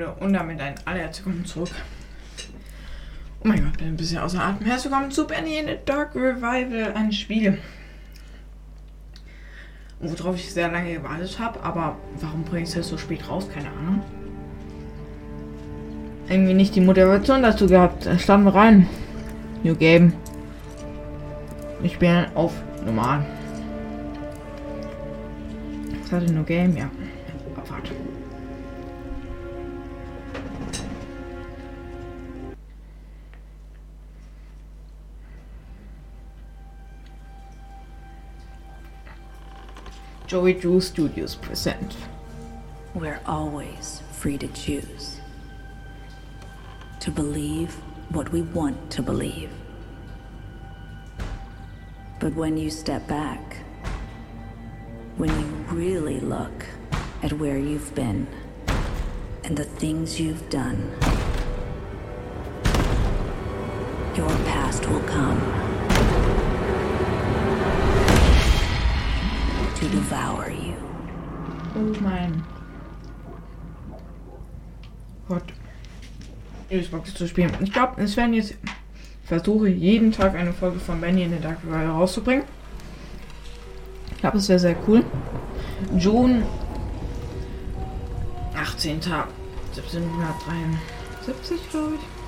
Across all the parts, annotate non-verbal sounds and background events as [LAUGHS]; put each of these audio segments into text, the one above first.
Leute, und damit ein allerherzlich willkommen zurück. Oh mein Gott, bin ein bisschen außer Atem. Herzlich willkommen zu Benny in the Dark Revival, ein Spiel. Worauf ich sehr lange gewartet habe, aber warum bringe ich es so spät raus? Keine Ahnung. Irgendwie nicht die Motivation dazu gehabt. Starten wir rein. New Game. Ich bin auf normal. Was hatte New Game? Ja. Joey Drew Studios present. We're always free to choose. To believe what we want to believe. But when you step back, when you really look at where you've been and the things you've done, your past will come devour you. Oh mein Gott. Xbox zu spielen. Ich glaube, es werden jetzt. Versuche jeden Tag eine Folge von Benny in the Dark Rival rauszubringen. Ich glaube, es wäre sehr cool. June 18. 1773, glaube ich.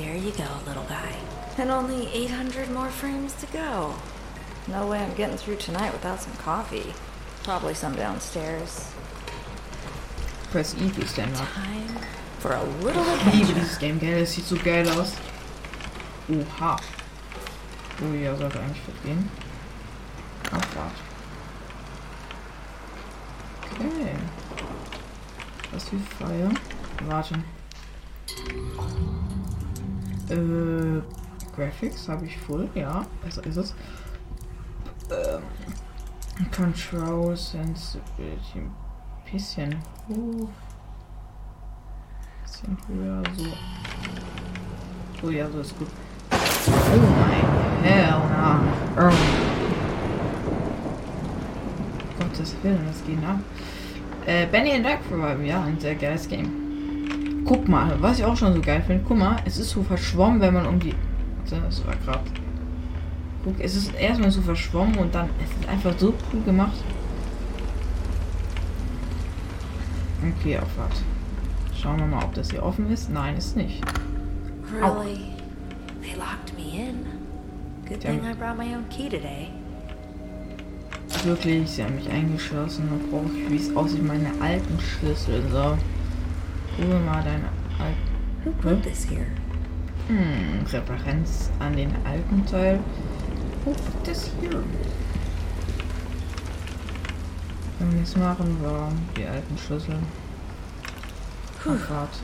There you go, little guy. And only 800 more frames to go. No way I'm getting through tonight without some coffee. Probably some downstairs. Press E für Stand Up. Time for a little [LAUGHS] Ich liebe adventure. dieses Game, gell? Das sieht so geil aus. Oha. Oh ja, sollte eigentlich fit gehen. Abfahrt. Okay. Was wie Feuer. Warte. Äh, Graphics habe ich full, ja. Besser ist es. Ähm, Control Sensibility ein bisschen hoch. Bisschen höher, so. So, ja, so ist gut. Oh mein Hell, na. Oh. Gottes Willen, was geht ab? Äh, Benny and Dark Revival, ja, ein sehr geiles Game. Guck mal, was ich auch schon so geil finde, guck mal, es ist so verschwommen, wenn man um die. Das war grad. Guck, es ist erstmal so verschwommen und dann, es ist einfach so cool gemacht. Okay, Auffahrt. Schauen wir mal, ob das hier offen ist. Nein, ist nicht. Really? They locked me in. Good thing I brought my own key today. Wirklich, sie haben mich eingeschlossen. Dann brauche ich, wie es aussieht, meine alten Schlüssel. So. Hol mal deine alten. Who put this here? Hm, Referenz an den alten Teil. Oh, das hier. Wenn wir es machen, war die alten Schlüssel. Abfahrt.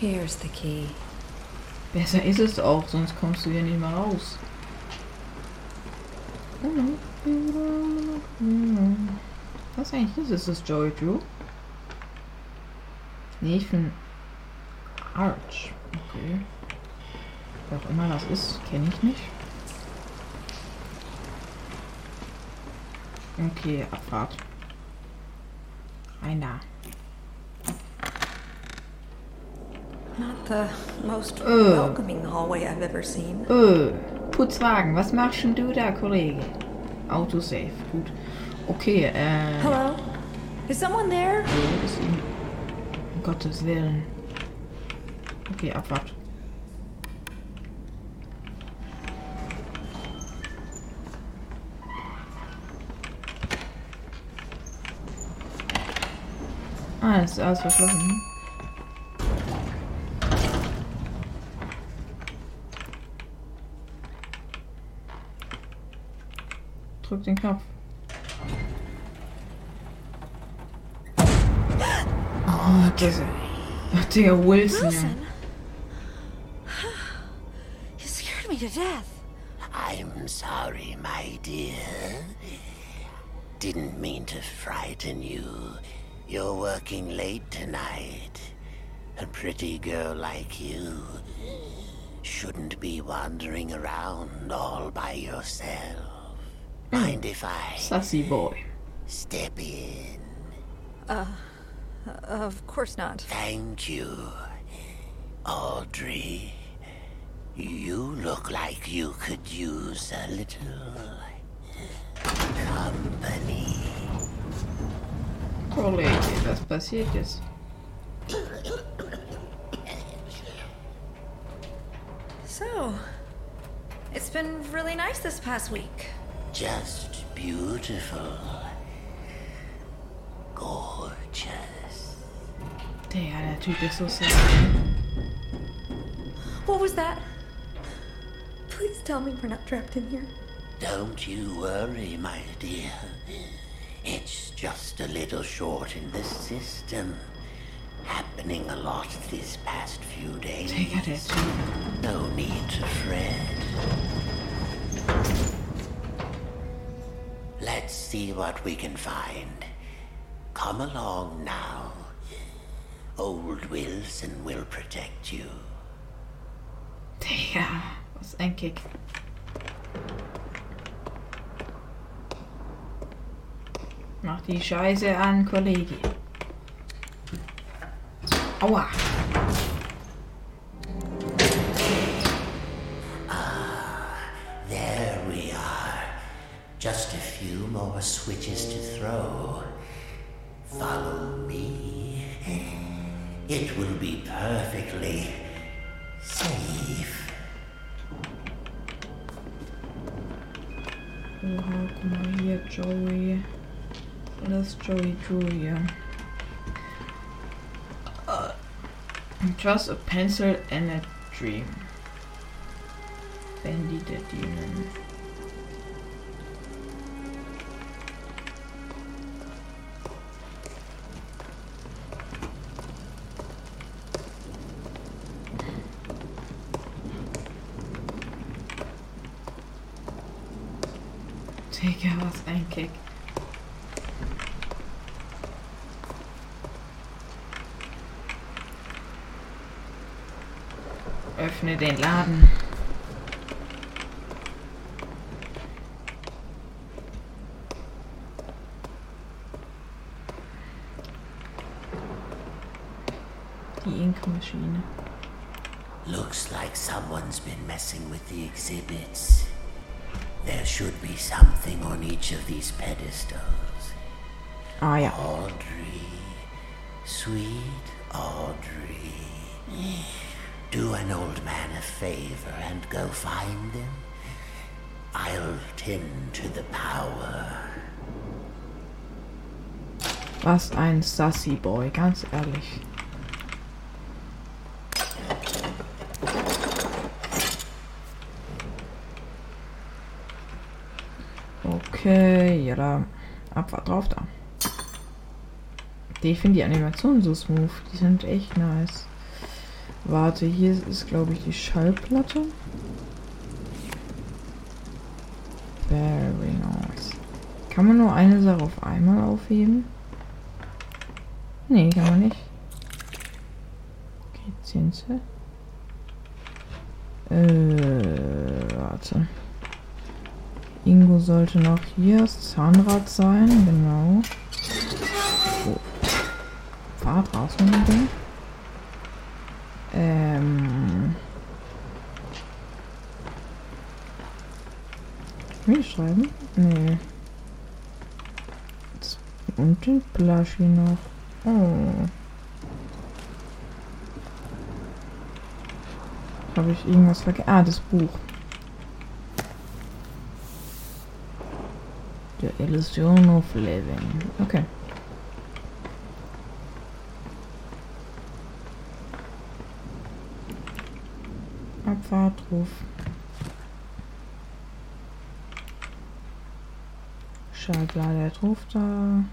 Here's the key. Besser ist es auch, sonst kommst du hier nicht mehr raus. Was eigentlich ist? Ist das Joey Drew? Nee, ich finde Arch. Okay. Wer auch immer das ist, kenne ich nicht. Okay, Abfahrt. Rein da. Not the most Ugh. welcoming hallway I've ever seen. Äh, Putzwagen, was machst denn du da, Kollege? Autosave, gut. Okay, äh. Hello? Is someone there? Wo ist ihn? Um Gottes Willen. Okay, Abfahrt. Ah, ist alles verschlossen. Drück den Knopf. Oh, diese. Ach, Digga, Wilson. ja. Wilson? You scared me to death. I'm sorry, my dear. Didn't mean to frighten you. You're working late tonight. A pretty girl like you shouldn't be wandering around all by yourself. Mind if I Sassy Boy. step in? Uh, Uh, of course not. Thank you, Audrey. You look like you could use a little company. Kollege, was passiert jetzt? So, it's been really nice this past week. Just beautiful. Gorgeous. Der, der Typ ist so sexy. What was that? Please tell me we're not trapped in here. Don't you worry, my dear. It's just a little short in the system. Happening a lot these past few days. Digga, der Typ. No need to fret. Let's see what we can find. Come along now. Old Wilson will protect you. Digga, was ein Kick. Mach die Scheiße an, Kollege. Aua. Ah, there we are. Just a few more switches to throw. Follow me. It will be perfectly safe. Oha, guck mal hier, Joey. Ist Joey Julia. Uh, just a pencil and a dream. Bandy der Demon. Öffne den Laden. Die Inkmaschine. Looks like someone's been messing with the exhibits. There should be something on each of these pedestals. Ah ja. Audrey, sweet Audrey. Do an old man a favor and go find them. I'll tend to the power. Was ein Sassy Boy, ganz ehrlich. Okay, ja da. Abfahrt drauf da. Ich finde die Animationen so smooth. Die sind echt nice. Warte, hier ist glaube ich die Schallplatte. Very nice. Kann man nur eine Sache auf einmal aufheben? Nee, kann man nicht. Okay, Zinse. Äh, warte. Ingo sollte noch hier das Zahnrad sein, genau. Oh. Fahrt raus mit dem Ding. Ähm. Will ich schreiben? Nee. Und den Plushy noch. Oh. Habe ich irgendwas vergessen? Ah, das Buch. The Illusion of Living. Okay. Abfahrt, Ruf. Schaltlader drauf da.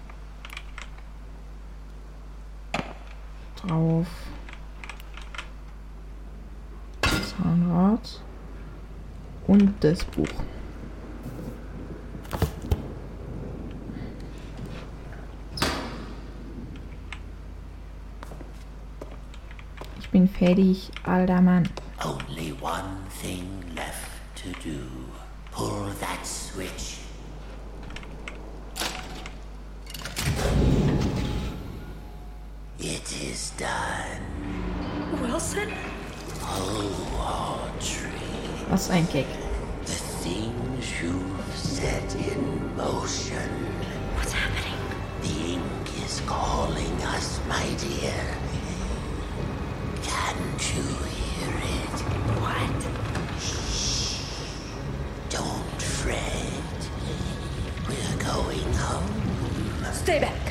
Drauf. Zahnrad. Und das Buch. Ich bin fertig, alter Mann. Only one thing left to do. Pull that switch. Done. Wilson? Oh, Audrey. Was ein Kick. The things you've set in motion. What's happening? The ink is calling us, my dear. Can't you hear it? What? Shh. Don't fret. We're going home. Stay back.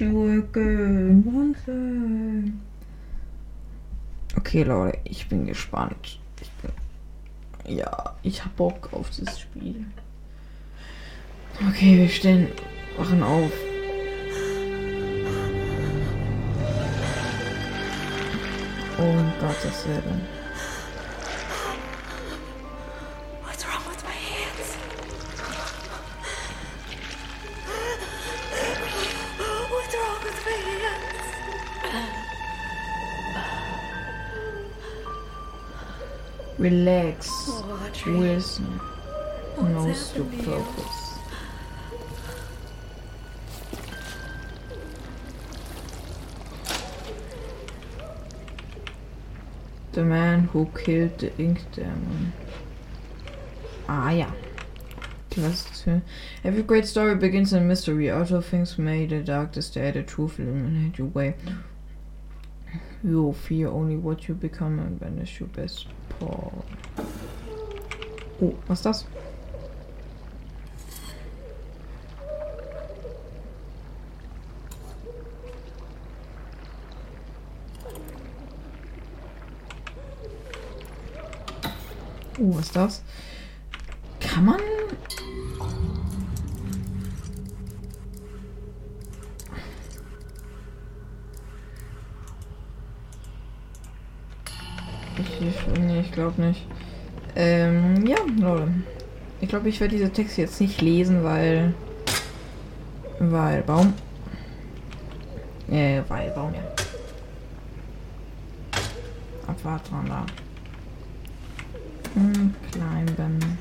One thing. Okay, Leute, ich bin gespannt. Ich bin, ja, ich hab Bock auf das Spiel. Okay, wir stehen, wachen auf. Um Gottes Willen. Relax. Audrey. Wilson knows your happened to you? purpose. The man who killed the ink demon. Ah, yeah. Was ist. Every great story begins in mystery. Out of things made the darkest day, the truth illuminate your way. You fear only what you become and banish your best paw. Oh, was ist das? Oh, was ist das? Kann man. Ich, glaube nicht. Ähm, ja, Leute. Ich glaube, ich werde diese Texte jetzt nicht lesen, weil. Weil Baum. Äh, weil Baum, ja. Abwart dran da. Hm, Kleinben.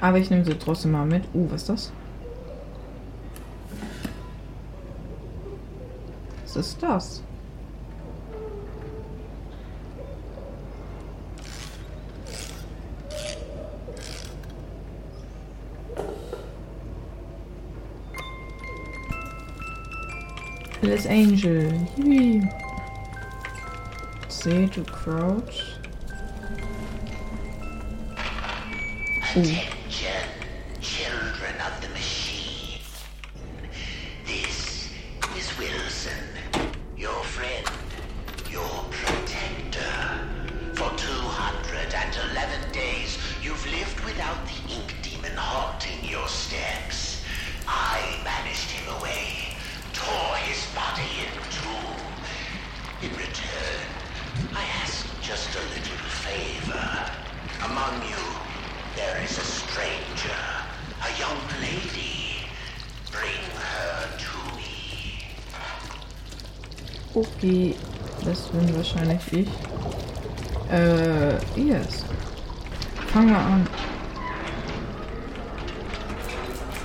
Aber ich nehme sie trotzdem mal mit. Uh, was ist das? Was ist das? Fearless Angel. Yippee. C to crouch. Ooh. Okay, das bin wahrscheinlich ich. Äh, yes. Fangen wir an.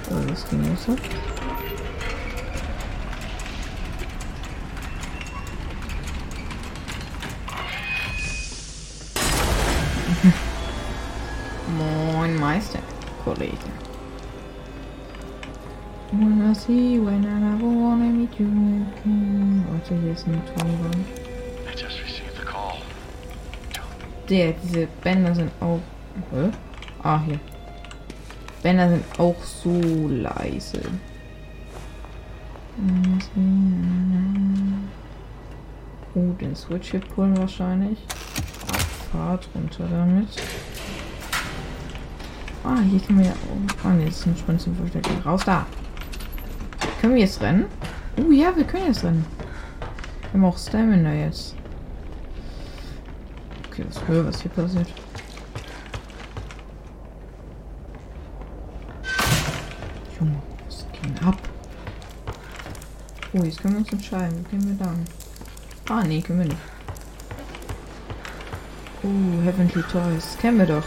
Oh, das ging nicht so. [LAUGHS] Moin Meister, Kollege. Wanna see when I wanna meet you again. Warte, hier ist ein Tonband. I just received the call. Der, diese Bänder sind auch. Hä? Ah, hier. Bänder sind auch so leise. Oh, den Switch hier pullen wahrscheinlich. Abfahrt runter damit. Ah, hier können wir ja. Oh, nee, das ist ein Sprint zum Verstecken. Raus da! Können wir jetzt rennen? Oh ja, wir können jetzt rennen. Wir haben auch Stamina jetzt. Okay, was höre, was hier passiert. Junge, was geht ab? Oh, jetzt können wir uns entscheiden. Wo gehen wir dann? Ah, nee, können wir nicht. Oh, Heavenly Toys. Kennen wir doch.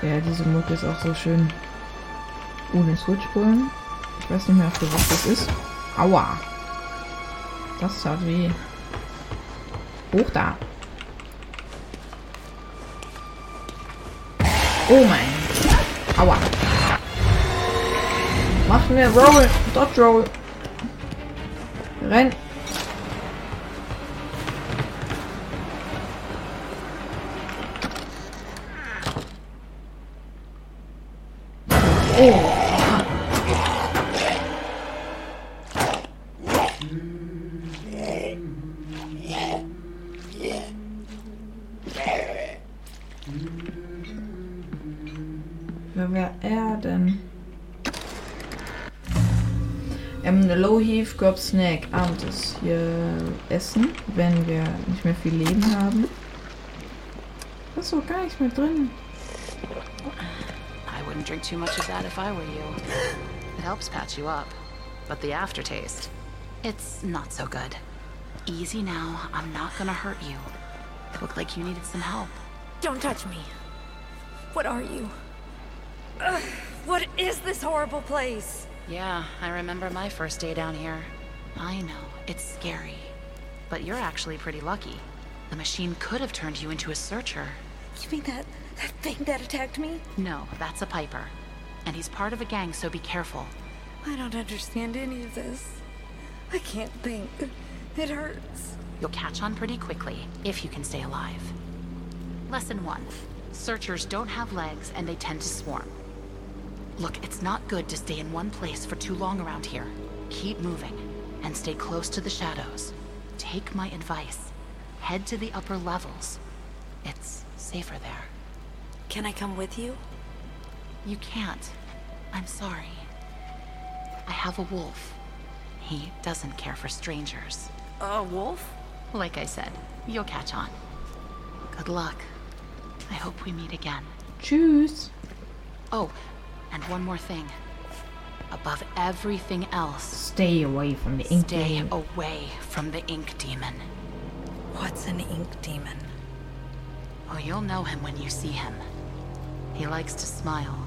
Ja, diese Mucke ist auch so schön. Oh, den Switch holen. Ich weiß nicht mehr, für was das ist. Aua. Das tat weh. Hoch da. Oh mein. Aua. Machen wir Roll. Dodge Roll. Renn. Ähm, Low Heave Grub Snack. Abends hier eh, essen, wenn wir nicht mehr viel Leben haben. Da ist doch gar nichts mehr drin. I wouldn't drink too much of that if I were you. It helps patch you up. But the aftertaste, it's not so good. Easy now, I'm not gonna hurt you. Looked like you needed some help. Don't touch me. What are you? Ugh, what is this horrible place? Yeah, I remember my first day down here. I know, it's scary. But you're actually pretty lucky. The machine could have turned you into a searcher. You mean that that thing that attacked me? No, that's a Piper. And he's part of a gang, so be careful. I don't understand any of this. I can't think. It hurts. You'll catch on pretty quickly, if you can stay alive. Lesson 1. Searchers don't have legs and they tend to swarm. Look, it's not good to stay in one place for too long around here. Keep moving and stay close to the shadows. Take my advice. Head to the upper levels. It's safer there. Can I come with you? You can't. I'm sorry. I have a wolf. He doesn't care for strangers. A wolf? Like I said, you'll catch on. Good luck. I hope we meet again. Tschüss. Oh, and one more thing. Above everything else, Stay away from the ink. stay demon. Stay away from the ink demon. What's an ink demon? Oh, you'll know him when you see him. He likes to smile,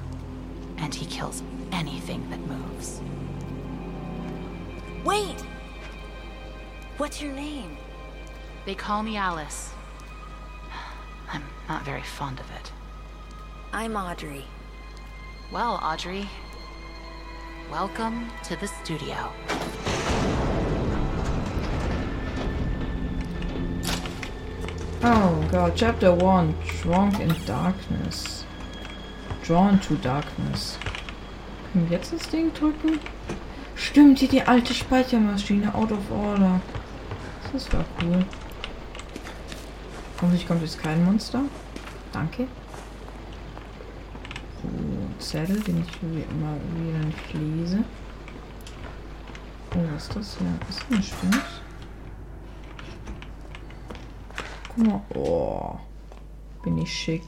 and he kills anything that moves. Wait! What's your name? They call me Alice. [SIGHS] I'm not very fond of it. I'm Audrey. Well, Audrey, welcome to the studio. Oh god, chapter 1. Drunk in darkness. Drawn to darkness. Können wir jetzt das Ding drücken? Stimmt, hier die alte Speichermaschine. Out of order. Das war cool. Hoffentlich kommt jetzt kein Monster. Danke. Zettel, den ich immer wieder nicht lese. Oh, was ist das hier? Ist das ein Spind? Guck mal. Oh. Bin ich schick.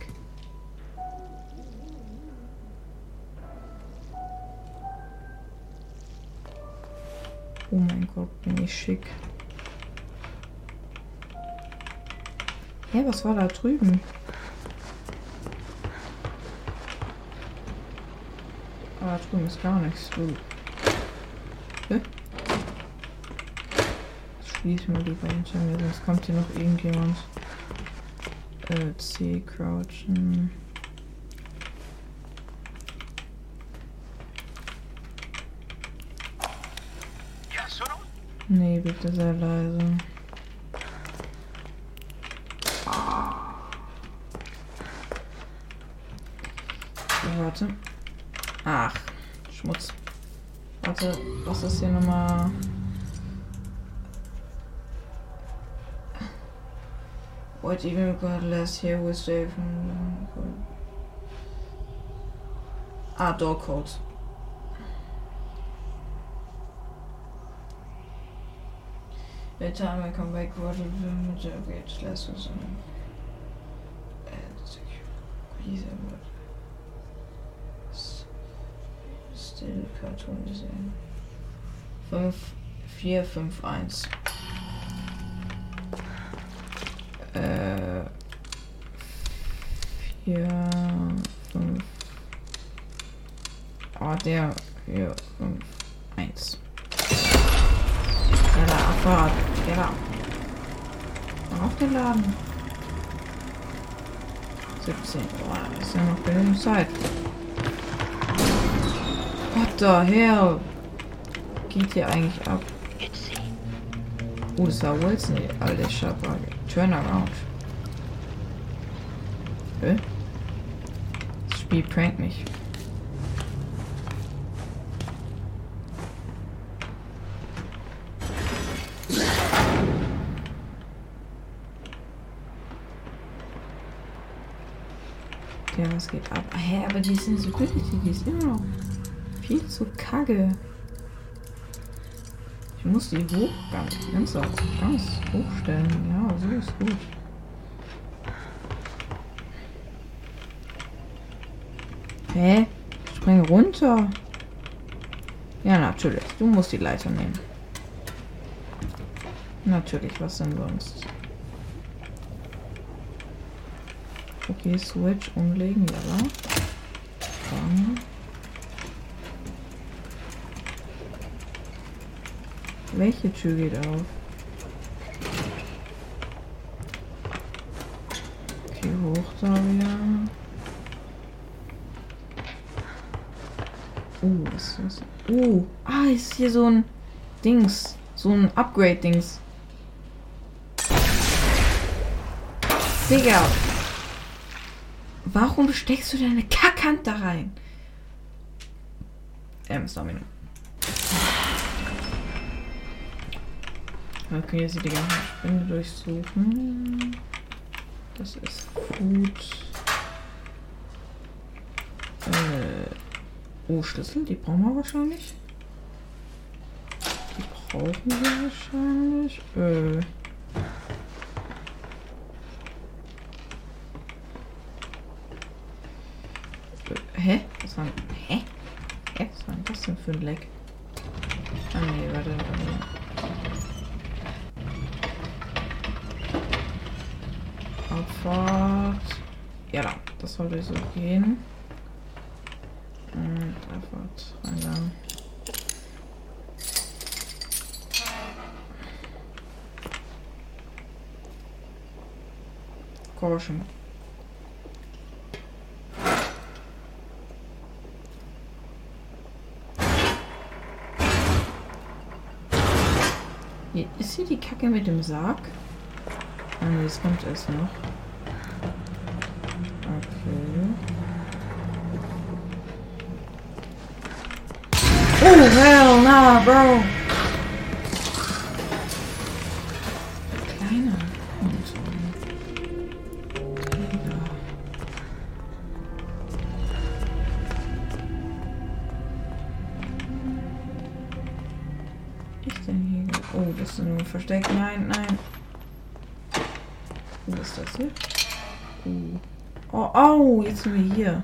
Oh mein Gott, bin ich schick. Hä, was war da drüben? Ah, drüben ist gar nichts. Uh. Hä? Schließen wir lieber hinter mir, sonst kommt hier noch irgendjemand. Äh, C, crouchen. Nee, bitte sehr leise. So, warte. Ach, Schmutz. Warte, was ist hier nochmal? What even got less here with Dave? Ah, door codes. By the time I come back, what will the get less or something? Please, what? Cartoon Design. 5, 4, 5, 1. Äh. 4, 5. Oh, der. 4, 5, 1. Ja, da, Abfahrt. Ja. Aufgeladen. 17. Boah, ist ja noch genug Zeit. Hell? Geht hier eigentlich ab? Oh, das war Wilson, Schabber. Turn around. Hä? Das Spiel prankt mich. Ja, was geht ab? Hä, aber die Sensibility, die ist immer noch viel zu kacke. Ich muss die hoch, ganz, ganz, ganz hochstellen. Ja, so ist gut. Hä? Spring runter. Ja, natürlich. Du musst die Leiter nehmen. Natürlich, was denn sonst? Okay, Switch umlegen, ja. Dann. Welche Tür geht auf? Okay, hoch da wieder. Uh, was ist das? Uh, ah, ist hier so ein Dings. So ein Upgrade-Dings. Digga. Warum steckst du deine Kackhand da rein? Ähm, Stamina. Okay, jetzt die ganze Spinde durchsuchen. Das ist gut. Äh, oh, Schlüssel, die brauchen wir wahrscheinlich. Die brauchen wir wahrscheinlich. Äh. Äh, Hä? Was war Hä? Hä? Was war denn das denn für ein Leck? Ah nee, warte, warte. Abfahrt. Ja, da. Das sollte so gehen. Und Abfahrt. Eingang. Caution. Ist hier die Kacke mit dem Sarg? Ah, nee, das kommt erst noch. Hell nah, bro! Kleiner. Denn hier? Oh, das ist nur versteckt. Nein, nein. Was ist das hier? Oh, au, jetzt sind wir hier.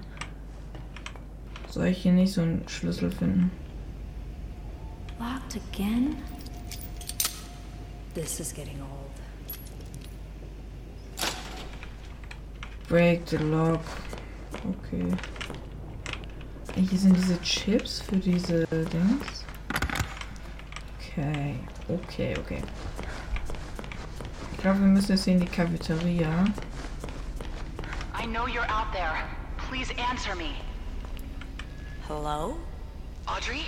Soll ich hier nicht so einen Schlüssel finden? Locked again? This is getting old. Break the lock. Okay. Hier sind diese Chips für diese Dings. Uh, okay, okay, okay. Ich glaube, wir müssen jetzt in die Cafeteria. I know you're out there. Please answer me. Hello? Audrey?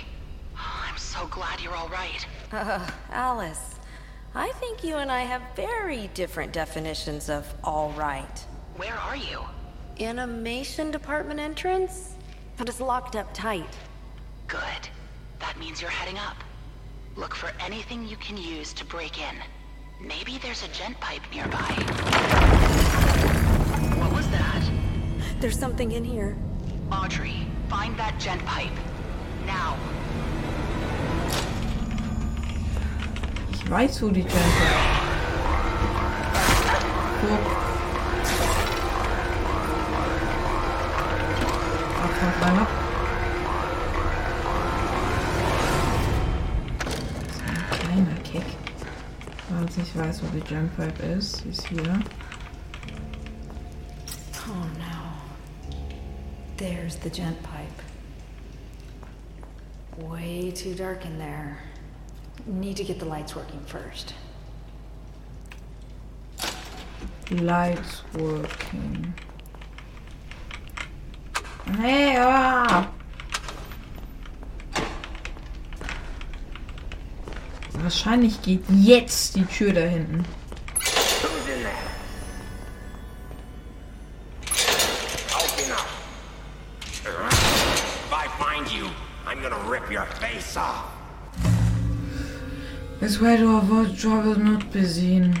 So glad you're all right. Uh, Alice. I think you and I have very different definitions of all right. Where are you? Animation department entrance? But it's locked up tight. Good. That means you're heading up. Look for anything you can use to break in. Maybe there's a gent pipe nearby. What was that? There's something in here. Audrey, find that gent pipe. Now. Jump ist. Guck. Abfahrt rein. So ein kleiner Kick. Also ich weiß, wo die Jump Pipe ist. Sie ist hier. Oh no. There's the gent pipe. Way too dark in there. Need to get the lights working first. Lights working. Hey, ah! Wahrscheinlich geht jetzt die Tür da hinten. This way to avoid trouble not be seen.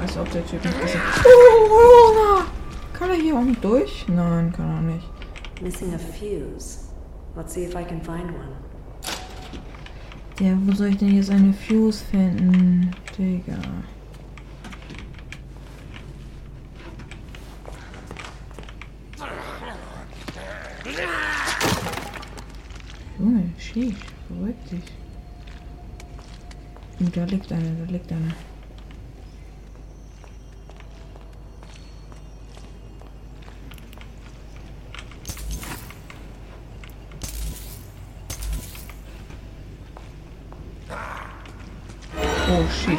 Als ob der Typ nicht gesehen oh, Kann er hier unten durch? Nein, kann er nicht. Missing a fuse. Let's see if I can find one. Ja, wo soll ich denn jetzt eine Fuse finden? Digga. Junge, schief. Beruhig dich. Oh, da liegt eine, da liegt eine. Oh, shit.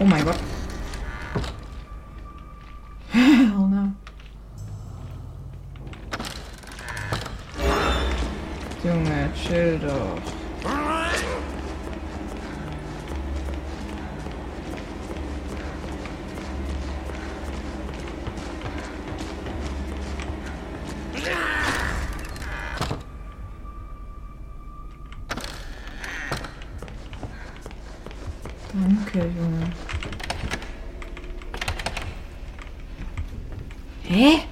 Oh mein Gott. Hell no. Junge, chill doch. Danke, Junge. Hä?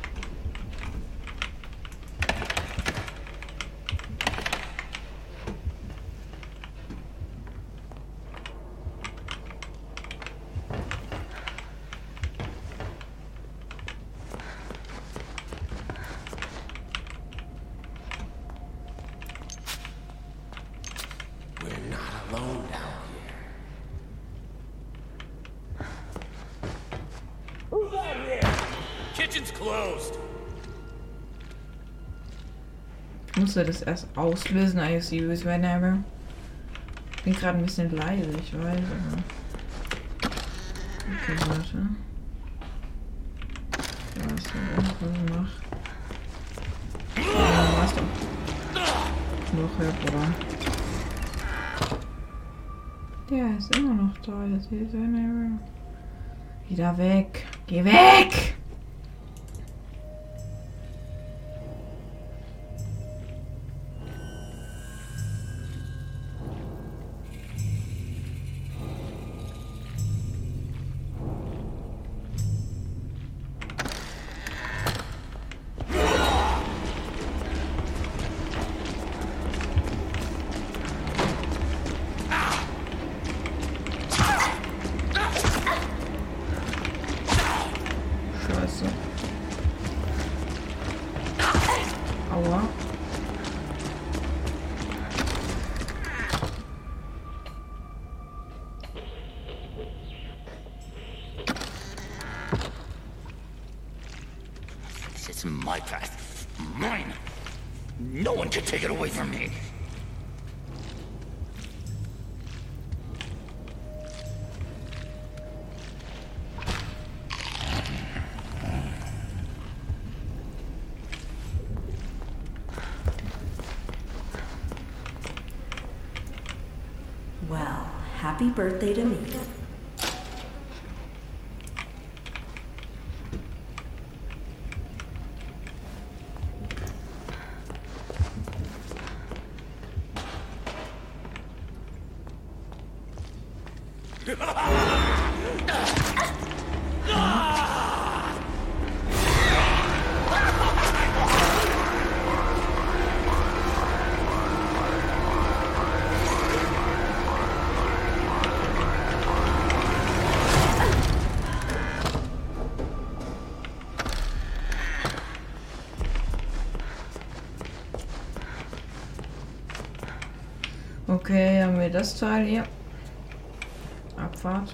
We're not alone down here. Who's out here? Kitchen's closed. Ich musste das erst auslösen, see you whenever. Ich bin gerade ein bisschen leise, ich weiß, aber. Okay, warte. Was was mach? Ja, was denn? Noch her, Bruder. Der ist immer noch da, das ist whenever. Wieder weg. Geh weg! It's my path. Mine. No one can take it away from me. Well, happy birthday to me. Okay, haben wir das Teil hier. Abfahrt.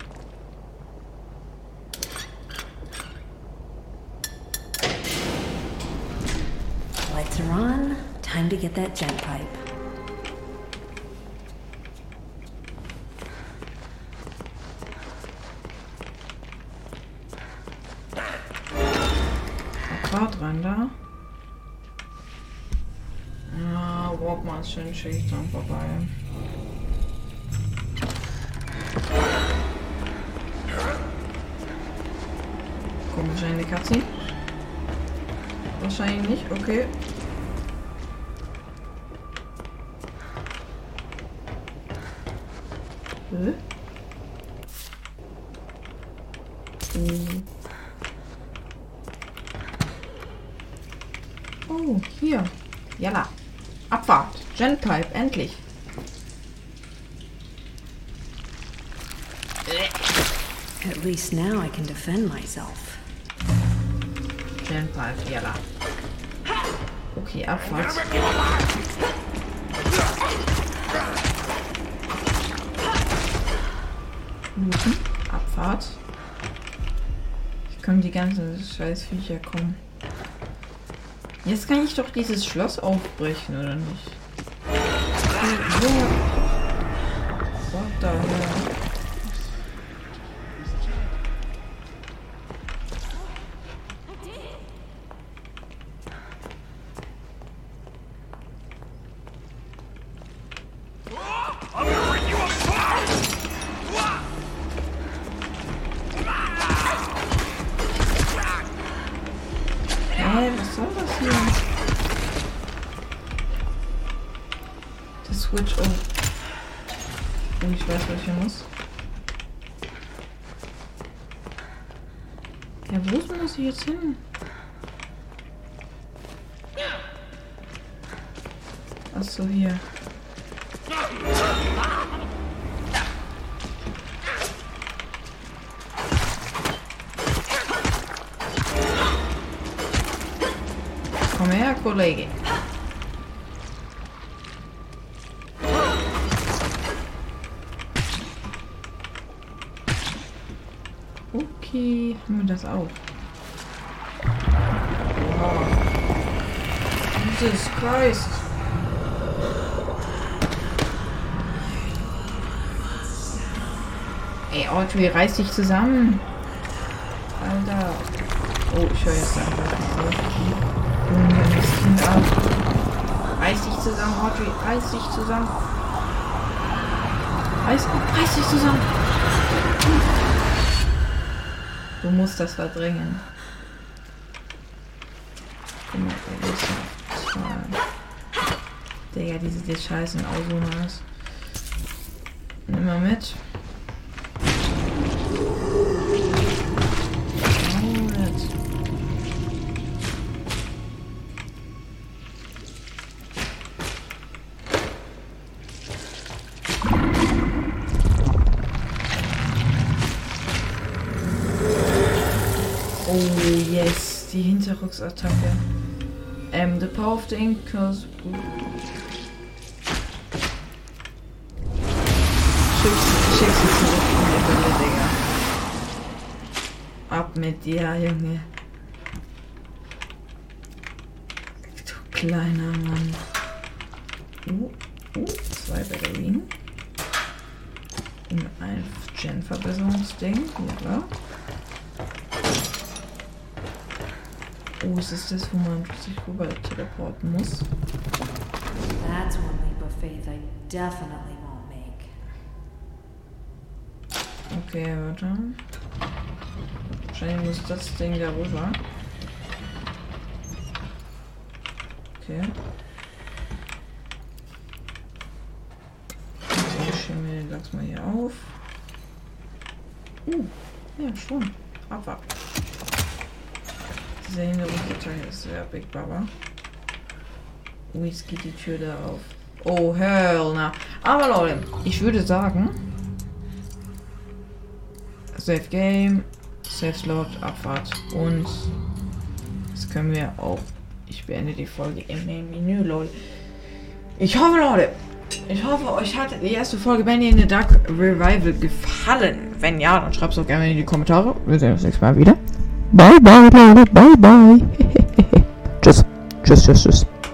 Lights are on. Time to get that gent pipe. Da. Ja, Walkman ist schön dran vorbei. Komisch eine Cutscene. Wahrscheinlich nicht, okay. Hä? Hm. Oh, hier. Jalla. Abfahrt. Genpipe, endlich. At least now I can defend myself. Genpipe, jalla. Okay, Abfahrt. Looten. Abfahrt. Ich kann die ganzen scheiß Viecher kommen. Jetzt kann ich doch dieses Schloss aufbrechen, oder nicht? What the hell? Was soll das hier? Das Switch. Und ich weiß, was ich hier muss. Ja, wo muss ich jetzt hin? Achso, hier. Komm her, Kollege. Okay, haben wir das auch. Wow. Jesus Christ. Ey, Audrey, reiß dich zusammen. Alter. Oh, ich höre jetzt einfach. Kind ab. Reiß dich zusammen, Audrey. Reiß dich zusammen. Reiß, reiß dich zusammen. Du musst das verdrängen. Toll. Digga, diese die scheißen Ausonas. Nimm mal mit. Hinterrücksattacke. Ähm, the power of the ink cause... Schick sie, schick sie zurück in die Hölle, Digga. Ab mit dir, Junge. kleiner Mann. Uh, uh, zwei Batterien. Und ein Gen-Verbesserungsding. Ja. Oh, ist das das, wo man sich rüber teleporten muss? That's one leap of faith I definitely won't make. Okay, warte. Wahrscheinlich muss das Ding da rüber. Okay. Den Lachs mal hier auf. Uh, ja, schon. Abwart. Dieser Hintergrundteil ist sehr Big Baba. Jetzt geht die Tür da auf. Oh, hell na. Aber Leute, ich würde sagen, Save Game, Save Slot, Abfahrt und das können wir auch. Ich beende die Folge im Main Menü, Leute. Ich hoffe, Leute, ich hoffe, euch hat die erste Folge Benny in the Dark Revival gefallen. Wenn ja, dann schreibt es doch gerne in die Kommentare. Wir sehen uns nächstes Mal wieder. Bye bye, bye Bye bye. [LAUGHS] just, just, just, just.